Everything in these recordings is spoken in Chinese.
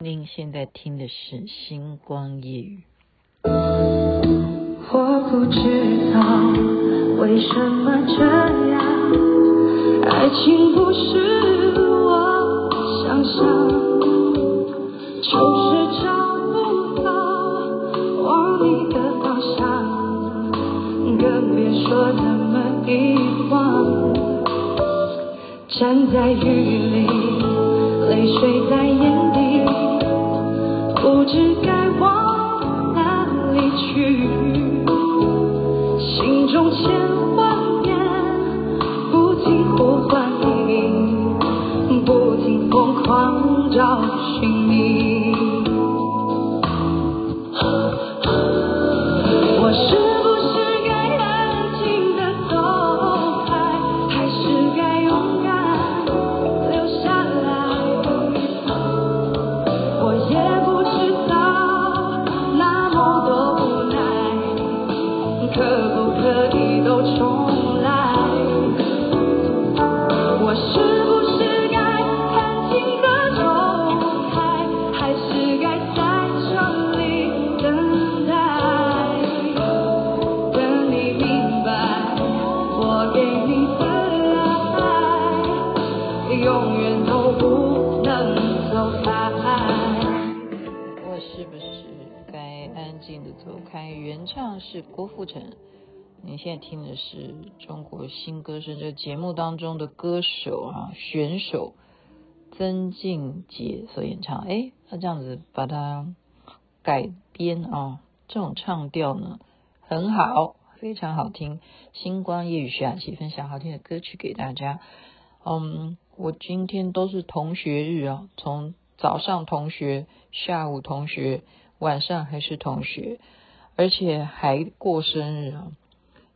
您现在听的是《星光夜雨》。我不知道为什么这样，爱情不是我想象，就是找不到往你的方向，更别说怎么遗忘。站在雨里，泪水在眼。不知该往哪里去，心中千万遍不停呼唤你，不停疯狂找寻你。走开，原唱是郭富城，你现在听的是中国新歌声这节目当中的歌手啊选手曾静杰所演唱。哎，他这样子把它改编啊，这种唱调呢很好，非常好听。星光夜雨徐雅琪分享好听的歌曲给大家。嗯，我今天都是同学日啊，从早上同学，下午同学，晚上还是同学。而且还过生日啊！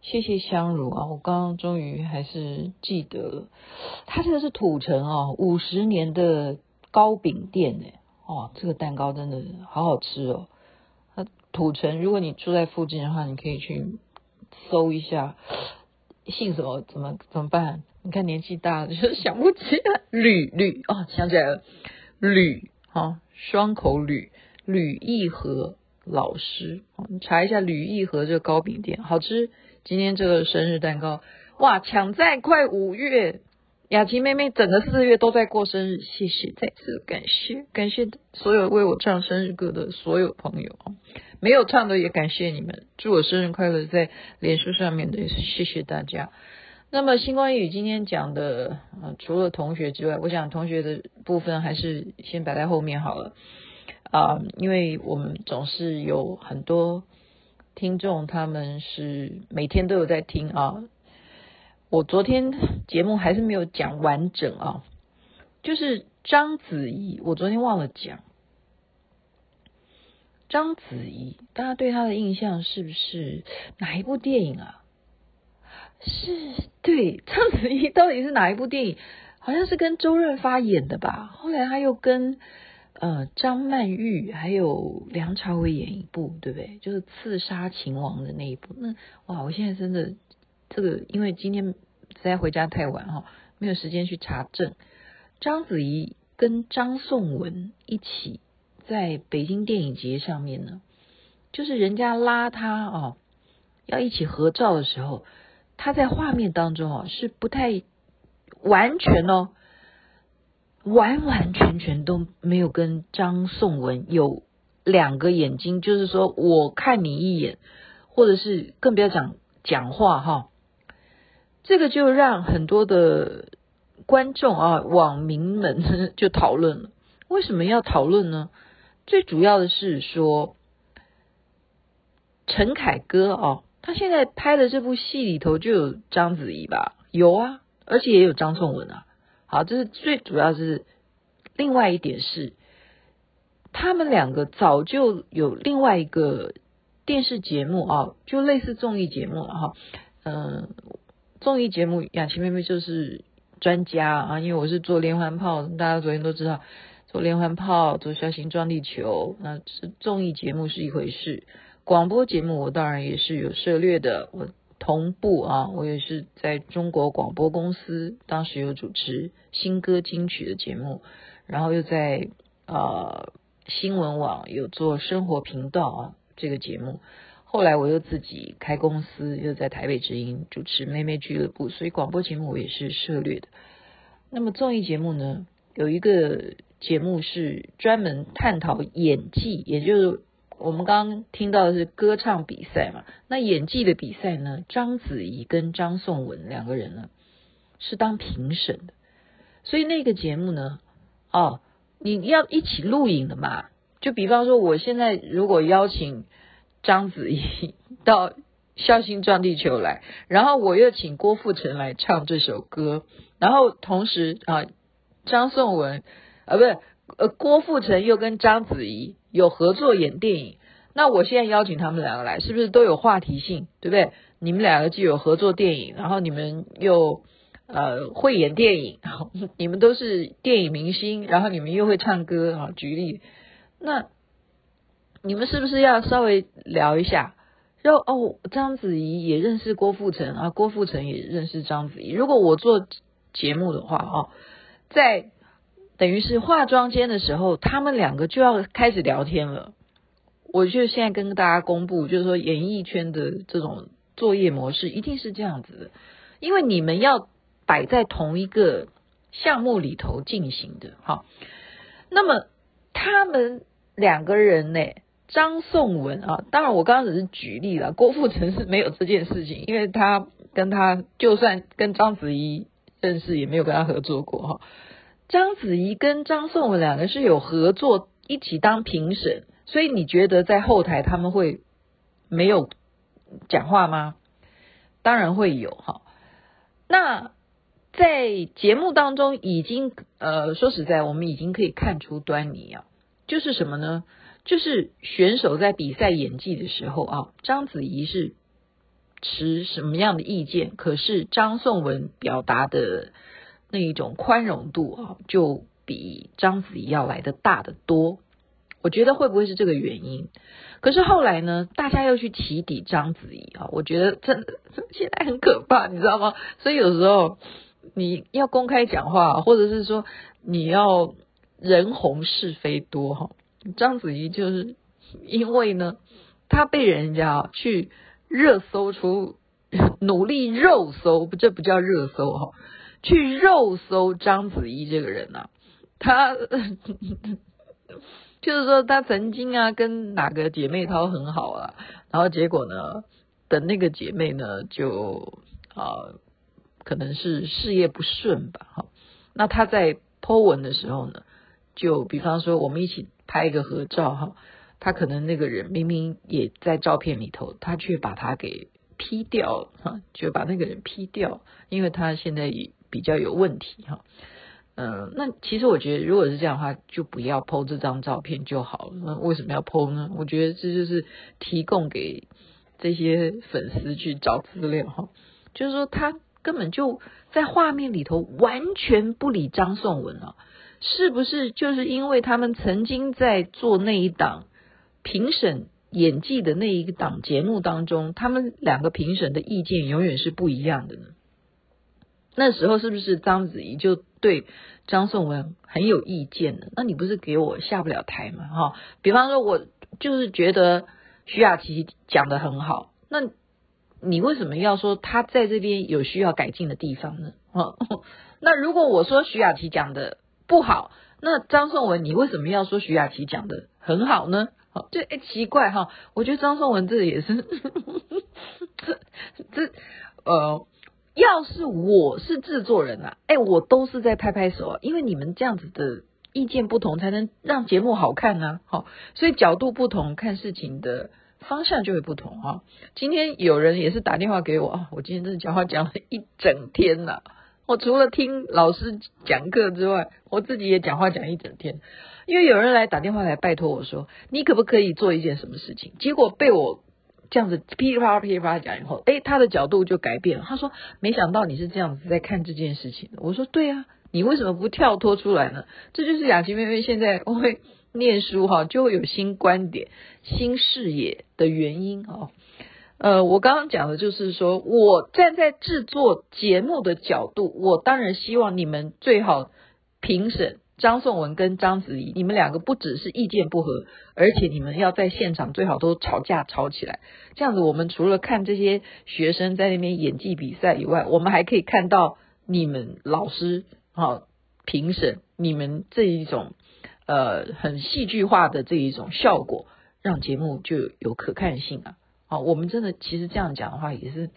谢谢香茹啊！我刚刚终于还是记得了，他这个是土城哦，五十年的糕饼店呢。哦，这个蛋糕真的好好吃哦。那土城，如果你住在附近的话，你可以去搜一下，姓什么？怎么怎么办？你看年纪大了，就 是想不起来。吕吕哦，想起来了，吕哈，双口吕吕义和。老师，你查一下吕义和这个糕饼店，好吃。今天这个生日蛋糕，哇，抢在快五月，雅琪妹妹整个四月都在过生日，谢谢，再次感谢，感谢所有为我唱生日歌的所有朋友，没有唱的也感谢你们，祝我生日快乐，在脸书上面的也是谢谢大家。那么星光夜语今天讲的，呃，除了同学之外，我想同学的部分还是先摆在后面好了。啊、因为我们总是有很多听众，他们是每天都有在听啊。我昨天节目还是没有讲完整啊，就是章子怡，我昨天忘了讲。章子怡，大家对她的印象是不是哪一部电影啊？是，对，章子怡到底是哪一部电影？好像是跟周润发演的吧？后来他又跟。呃，张曼玉还有梁朝伟演一部，对不对？就是《刺杀秦王》的那一部。那哇，我现在真的这个，因为今天实在回家太晚哈，没有时间去查证。章子怡跟张颂文一起在北京电影节上面呢，就是人家拉他哦，要一起合照的时候，他在画面当中哦是不太完全哦。完完全全都没有跟张颂文有两个眼睛，就是说我看你一眼，或者是更不要讲讲话哈，这个就让很多的观众啊、网民们 就讨论了。为什么要讨论呢？最主要的是说，陈凯歌啊，他现在拍的这部戏里头就有章子怡吧？有啊，而且也有张颂文啊。好，这是最主要是另外一点是，他们两个早就有另外一个电视节目啊，就类似综艺节目了哈。嗯，综艺节目雅琪妹妹就是专家啊，因为我是做连环炮，大家昨天都知道做连环炮、做小型撞地球，那是综艺节目是一回事，广播节目我当然也是有涉猎的。我。同步啊，我也是在中国广播公司，当时有主持新歌金曲的节目，然后又在呃新闻网有做生活频道啊这个节目，后来我又自己开公司，又在台北之音主持妹妹俱乐部，所以广播节目我也是涉猎的。那么综艺节目呢，有一个节目是专门探讨演技，也就是我们刚刚听到的是歌唱比赛嘛。那演技的比赛呢，章子怡跟张颂文两个人呢是当评审的，所以那个节目呢，哦。你要一起录影的嘛？就比方说，我现在如果邀请章子怡到《孝心撞地球》来，然后我又请郭富城来唱这首歌，然后同时啊，张颂文啊，不是呃，郭富城又跟章子怡有合作演电影，那我现在邀请他们两个来，是不是都有话题性？对不对？你们两个既有合作电影，然后你们又。呃，会演电影，你们都是电影明星，然后你们又会唱歌啊。举例，那你们是不是要稍微聊一下？然后哦，章子怡也认识郭富城啊，郭富城也认识章子怡。如果我做节目的话啊，在等于是化妆间的时候，他们两个就要开始聊天了。我就现在跟大家公布，就是说演艺圈的这种作业模式一定是这样子的，因为你们要。摆在同一个项目里头进行的，哈，那么他们两个人呢，张颂文啊，当然我刚刚只是举例了，郭富城是没有这件事情，因为他跟他就算跟章子怡认识，也没有跟他合作过哈。章子怡跟张颂文两个是有合作，一起当评审，所以你觉得在后台他们会没有讲话吗？当然会有哈，那。在节目当中，已经呃说实在，我们已经可以看出端倪啊，就是什么呢？就是选手在比赛演技的时候啊，章子怡是持什么样的意见？可是张颂文表达的那一种宽容度啊，就比章子怡要来得大得多。我觉得会不会是这个原因？可是后来呢，大家又去起底章子怡啊，我觉得真的现在很可怕，你知道吗？所以有时候。你要公开讲话，或者是说你要人红是非多哈。章子怡就是因为呢，她被人家去热搜出，努力肉搜，这不叫热搜哈，去肉搜章子怡这个人呐、啊，她 就是说她曾经啊跟哪个姐妹淘很好啊，然后结果呢，等那个姐妹呢就啊。可能是事业不顺吧，哈。那他在 po 文的时候呢，就比方说我们一起拍一个合照，哈，他可能那个人明明也在照片里头，他却把他给 P 掉，哈，就把那个人 P 掉，因为他现在也比较有问题，哈。嗯，那其实我觉得如果是这样的话，就不要 po 这张照片就好了。那为什么要 po 呢？我觉得这就是提供给这些粉丝去找资料，哈，就是说他。根本就在画面里头完全不理张颂文啊，是不是就是因为他们曾经在做那一档评审演技的那一档节目当中，他们两个评审的意见永远是不一样的呢？那时候是不是章子怡就对张颂文很有意见呢？那你不是给我下不了台吗？哈，比方说我就是觉得徐雅琪讲得很好，那。你为什么要说他在这边有需要改进的地方呢？哦，那如果我说徐雅琪讲的不好，那张颂文你为什么要说徐雅琪讲的很好呢？好，这哎奇怪哈，我觉得张颂文这也是 这这呃，要是我是制作人啊，哎，我都是在拍拍手啊，因为你们这样子的意见不同，才能让节目好看呢。好，所以角度不同，看事情的。方向就会不同啊。今天有人也是打电话给我啊，我今天真的讲话讲了一整天呐。我除了听老师讲课之外，我自己也讲话讲一整天。因为有人来打电话来拜托我说，你可不可以做一件什么事情？结果被我这样子噼里啪啦噼里啪啦讲以后，诶，他的角度就改变了。他说，没想到你是这样子在看这件事情的。我说，对啊，你为什么不跳脱出来呢？这就是雅琪妹妹现在会。念书哈，就会有新观点、新视野的原因哦。呃，我刚刚讲的就是说，我站在制作节目的角度，我当然希望你们最好评审张颂文跟章子怡，你们两个不只是意见不合，而且你们要在现场最好都吵架吵起来。这样子，我们除了看这些学生在那边演技比赛以外，我们还可以看到你们老师啊评审，你们这一种呃很戏剧化的这一种效果，让节目就有可看性啊。好，我们真的其实这样讲的话也是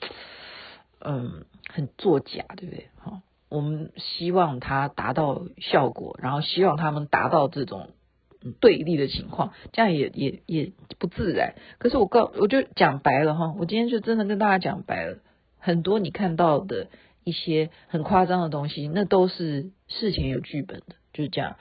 嗯很作假，对不对？好。我们希望他达到效果，然后希望他们达到这种对立的情况，这样也也也不自然。可是我告我就讲白了哈，我今天就真的跟大家讲白了，很多你看到的一些很夸张的东西，那都是事前有剧本的，就是这样。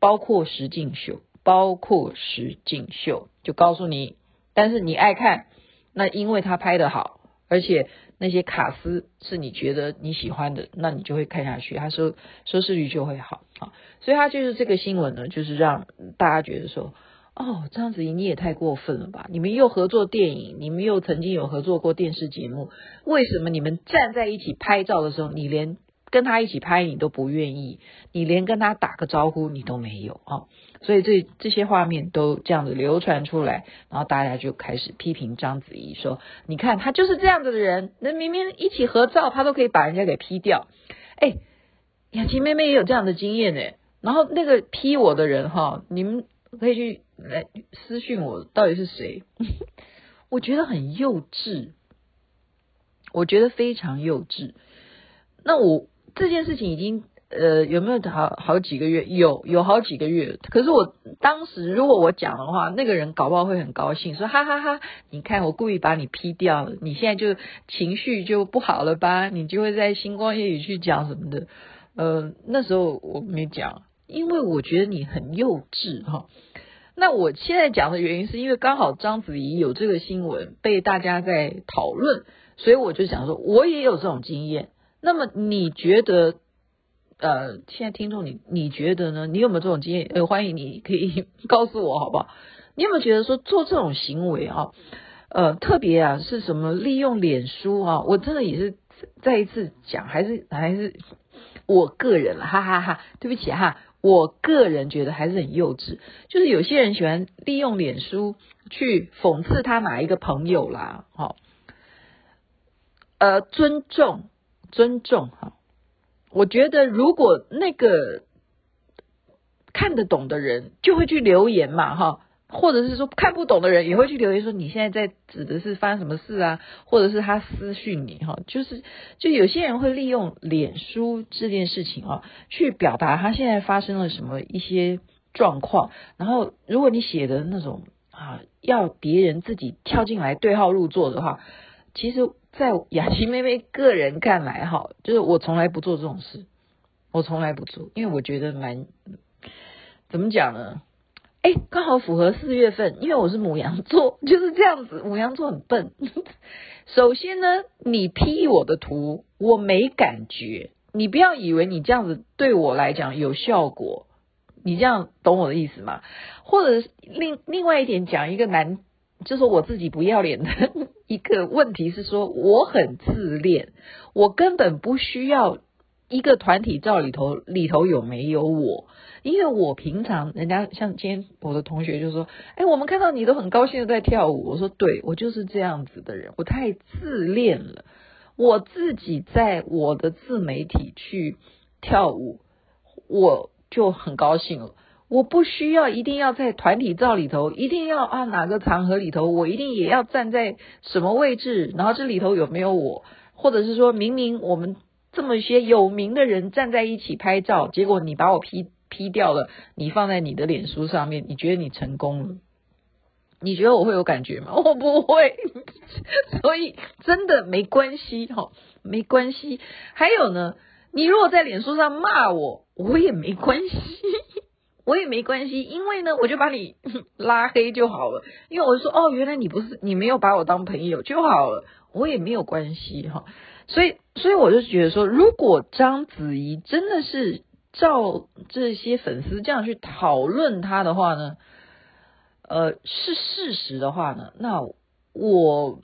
包括实境秀，包括实境秀，就告诉你，但是你爱看，那因为他拍得好，而且。那些卡司是你觉得你喜欢的，那你就会看下去，他说收视率就会好啊，所以他就是这个新闻呢，就是让大家觉得说，哦，章子怡你也太过分了吧？你们又合作电影，你们又曾经有合作过电视节目，为什么你们站在一起拍照的时候，你连跟他一起拍你都不愿意，你连跟他打个招呼你都没有啊？所以这这些画面都这样子流传出来，然后大家就开始批评章子怡说：“你看他就是这样子的人，那明明一起合照，他都可以把人家给 P 掉。”哎，雅琪妹妹也有这样的经验呢。然后那个 P 我的人哈，你们可以去来私讯我，到底是谁？我觉得很幼稚，我觉得非常幼稚。那我这件事情已经。呃，有没有好好几个月？有，有好几个月。可是我当时如果我讲的话，那个人搞不好会很高兴，说哈哈哈，你看我故意把你 P 掉了，你现在就情绪就不好了吧？你就会在星光夜雨去讲什么的。呃，那时候我没讲，因为我觉得你很幼稚哈。那我现在讲的原因是因为刚好章子怡有这个新闻被大家在讨论，所以我就想说，我也有这种经验。那么你觉得？呃，现在听众你你觉得呢？你有没有这种经验？呃，欢迎你可以 告诉我好不好？你有没有觉得说做这种行为啊？呃，特别啊是什么？利用脸书啊？我真的也是再一次讲，还是还是我个人了，哈哈哈哈！对不起哈，我个人觉得还是很幼稚。就是有些人喜欢利用脸书去讽刺他哪一个朋友啦，好，呃，尊重尊重哈。我觉得，如果那个看得懂的人就会去留言嘛，哈，或者是说看不懂的人也会去留言说你现在在指的是发生什么事啊，或者是他私讯你哈，就是就有些人会利用脸书这件事情啊，去表达他现在发生了什么一些状况，然后如果你写的那种啊，要别人自己跳进来对号入座的话，其实。在雅琪妹妹个人看来，哈，就是我从来不做这种事，我从来不做，因为我觉得蛮怎么讲呢？哎，刚好符合四月份，因为我是母羊座，就是这样子。母羊座很笨。首先呢，你 P 我的图，我没感觉，你不要以为你这样子对我来讲有效果，你这样懂我的意思吗？或者另另外一点讲一个难。就是我自己不要脸的一个问题是说，我很自恋，我根本不需要一个团体照里头里头有没有我，因为我平常人家像今天我的同学就说，哎，我们看到你都很高兴的在跳舞，我说对，我就是这样子的人，我太自恋了，我自己在我的自媒体去跳舞，我就很高兴了。我不需要一定要在团体照里头，一定要啊哪个场合里头，我一定也要站在什么位置，然后这里头有没有我，或者是说明明我们这么些有名的人站在一起拍照，结果你把我 P P 掉了，你放在你的脸书上面，你觉得你成功了？你觉得我会有感觉吗？我不会，所以真的没关系哈，没关系。还有呢，你如果在脸书上骂我，我也没关系。我也没关系，因为呢，我就把你 拉黑就好了。因为我说，哦，原来你不是，你没有把我当朋友就好了，我也没有关系哈。所以，所以我就觉得说，如果章子怡真的是照这些粉丝这样去讨论他的话呢，呃，是事实的话呢，那我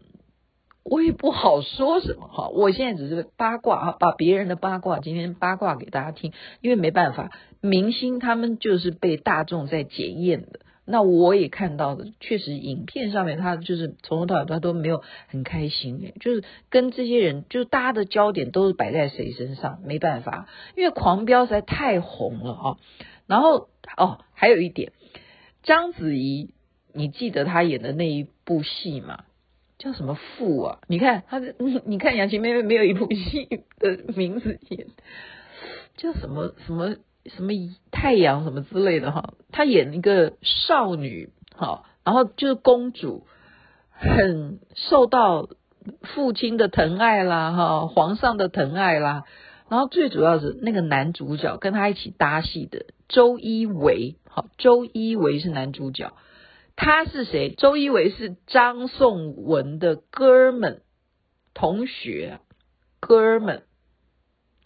我也不好说什么哈。我现在只是八卦哈，把别人的八卦今天八卦给大家听，因为没办法，明星他们就是被大众在检验的。那我也看到的，确实影片上面他就是从头到尾他都没有很开心诶，就是跟这些人，就是大家的焦点都是摆在谁身上，没办法，因为狂飙实在太红了啊。然后哦，还有一点，章子怡，你记得她演的那一部戏吗？叫什么父啊？你看她的，你看杨晴妹妹没有一部戏的名字演，叫什么什么？什么太阳什么之类的哈，她演一个少女哈，然后就是公主，很受到父亲的疼爱啦哈，皇上的疼爱啦，然后最主要是那个男主角跟他一起搭戏的周一围，好，周一围是男主角，他是谁？周一围是张颂文的哥们同学，哥们。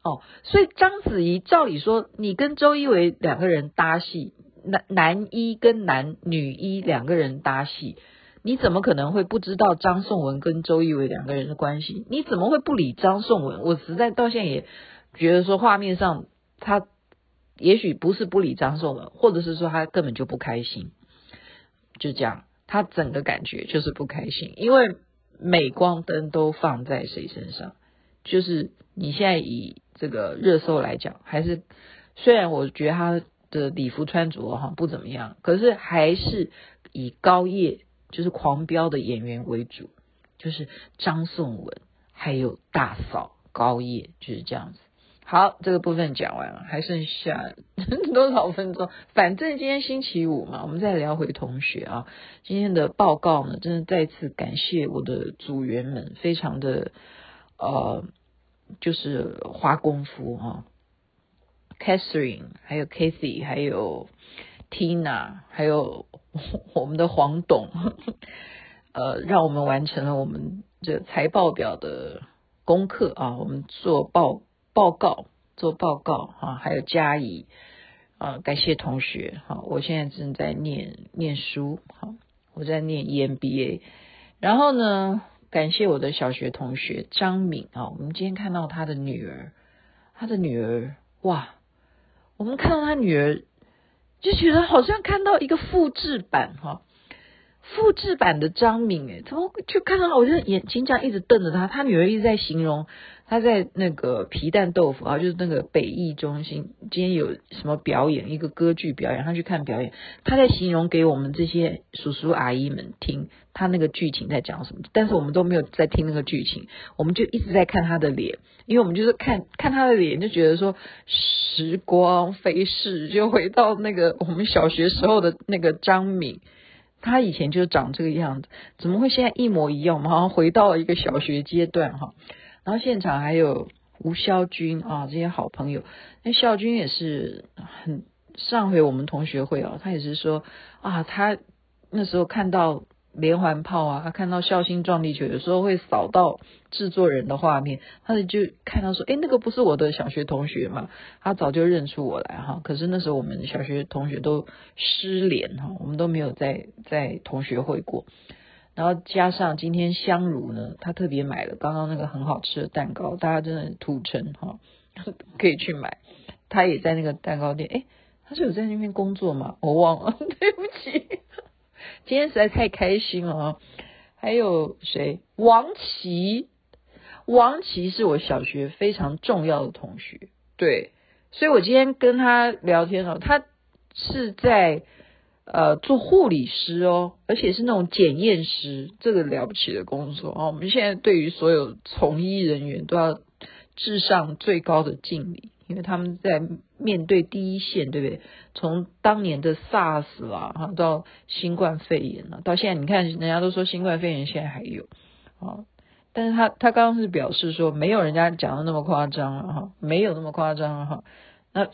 哦，所以章子怡照理说，你跟周一围两个人搭戏，男男一跟男女一两个人搭戏，你怎么可能会不知道张颂文跟周一围两个人的关系？你怎么会不理张颂文？我实在到现在也觉得说，画面上他也许不是不理张颂文，或者是说他根本就不开心，就这样，他整个感觉就是不开心，因为镁光灯都放在谁身上？就是你现在以。这个热搜来讲，还是虽然我觉得他的礼服穿着哈不怎么样，可是还是以高叶就是狂飙的演员为主，就是张颂文还有大嫂高叶就是这样子。好，这个部分讲完了，还剩下 多少分钟？反正今天星期五嘛，我们再聊回同学啊。今天的报告呢，真的再次感谢我的组员们，非常的呃。就是花功夫哈，Catherine，还有 Kathy，还有 Tina，还有 我们的黄董，呃，让我们完成了我们这财报表的功课啊，我们做报报告，做报告啊，还有嘉怡啊，感谢同学哈，我现在正在念念书哈，我在念 EMBA，然后呢，感谢我的小学同学张敏啊，我们今天看到他的女儿，他的女儿哇，我们看到他女儿就觉得好像看到一个复制版哈，复制版的张敏诶，怎么就看到我就眼睛这样一直瞪着他，他女儿一直在形容。他在那个皮蛋豆腐啊，就是那个北艺中心，今天有什么表演？一个歌剧表演，他去看表演。他在形容给我们这些叔叔阿姨们听，他那个剧情在讲什么？但是我们都没有在听那个剧情，我们就一直在看他的脸，因为我们就是看看他的脸，就觉得说时光飞逝，就回到那个我们小学时候的那个张敏，他以前就长这个样子，怎么会现在一模一样？我们好像回到了一个小学阶段哈。然后现场还有吴孝军啊，这些好朋友。那孝军也是很上回我们同学会哦，他也是说啊，他那时候看到连环炮啊，他看到孝心撞地球，有时候会扫到制作人的画面，他就看到说，诶，那个不是我的小学同学嘛？他早就认出我来哈。可是那时候我们小学同学都失联哈，我们都没有在在同学会过。然后加上今天香茹呢，他特别买了刚刚那个很好吃的蛋糕，大家真的土城哈，可以去买。他也在那个蛋糕店，诶，他是有在那边工作吗？我忘了，对不起。今天实在太开心了啊！还有谁？王琦，王琦是我小学非常重要的同学，对，所以我今天跟他聊天哦，他是在。呃，做护理师哦，而且是那种检验师，这个了不起的工作哦。我们现在对于所有从医人员都要致上最高的敬礼，因为他们在面对第一线，对不对？从当年的 SARS 啦，哈，到新冠肺炎啊，到现在，你看人家都说新冠肺炎现在还有啊，但是他他刚刚是表示说没有人家讲的那么夸张了哈，没有那么夸张了哈。那事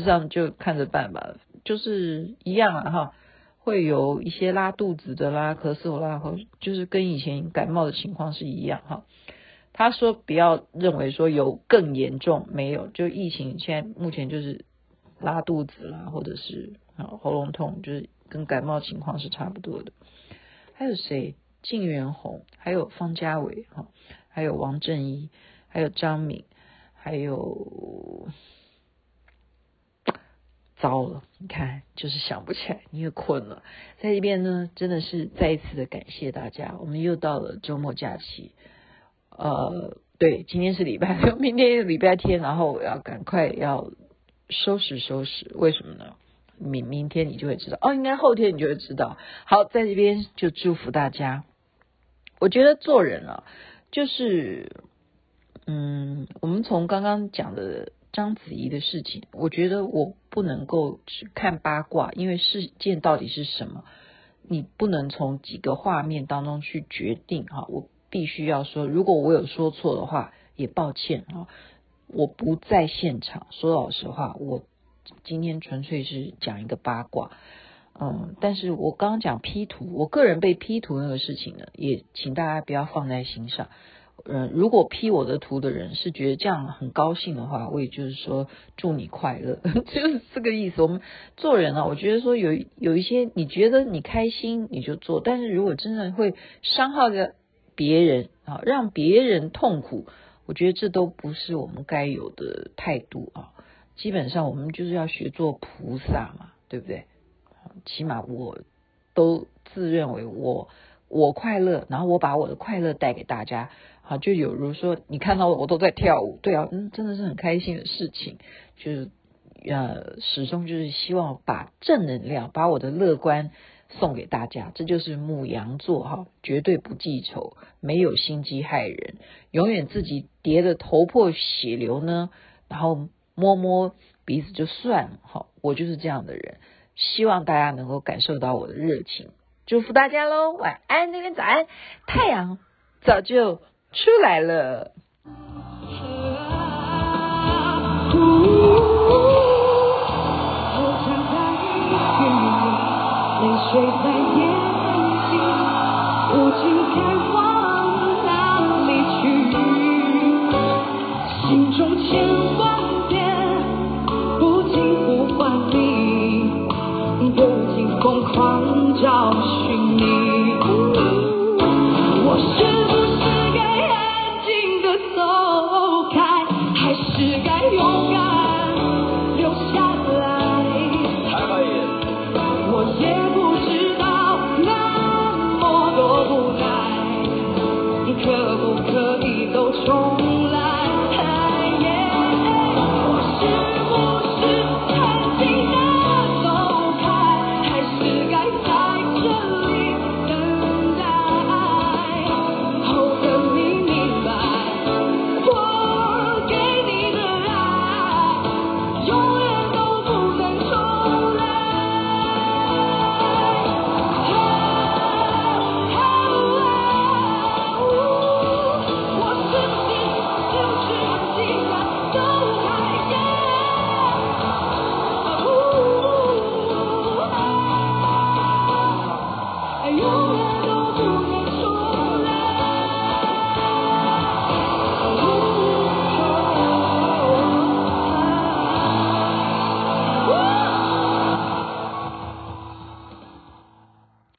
实上就看着办吧。就是一样啊，哈，会有一些拉肚子的啦、咳嗽啦，或就是跟以前感冒的情况是一样哈。他说不要认为说有更严重，没有，就疫情现在目前就是拉肚子啦，或者是喉咙痛，就是跟感冒情况是差不多的。还有谁？晋元洪，还有方家伟哈，还有王正一，还有张敏，还有。糟了，你看，就是想不起来，你也困了。在这边呢，真的是再一次的感谢大家。我们又到了周末假期，呃，对，今天是礼拜六，明天是礼拜天，然后我要赶快要收拾收拾。为什么呢？明明天你就会知道，哦，应该后天你就会知道。好，在这边就祝福大家。我觉得做人啊，就是，嗯，我们从刚刚讲的。章子怡的事情，我觉得我不能够只看八卦，因为事件到底是什么，你不能从几个画面当中去决定哈。我必须要说，如果我有说错的话，也抱歉啊。我不在现场，说老实话，我今天纯粹是讲一个八卦，嗯，但是我刚刚讲 P 图，我个人被 P 图那个事情呢，也请大家不要放在心上。嗯，如果 P 我的图的人是觉得这样很高兴的话，我也就是说祝你快乐，就是这个意思。我们做人啊，我觉得说有有一些你觉得你开心你就做，但是如果真的会伤害着别人啊，让别人痛苦，我觉得这都不是我们该有的态度啊。基本上我们就是要学做菩萨嘛，对不对？起码我都自认为我我快乐，然后我把我的快乐带给大家。啊，就有如说，你看到我都在跳舞，对啊，嗯，真的是很开心的事情。就是呃，始终就是希望把正能量，把我的乐观送给大家。这就是牡羊座哈，绝对不记仇，没有心机害人，永远自己跌得头破血流呢，然后摸摸鼻子就算了。好，我就是这样的人。希望大家能够感受到我的热情，祝福大家喽！晚安，那边早安，太阳早就出来了。泪水在眼睛，无尽开花。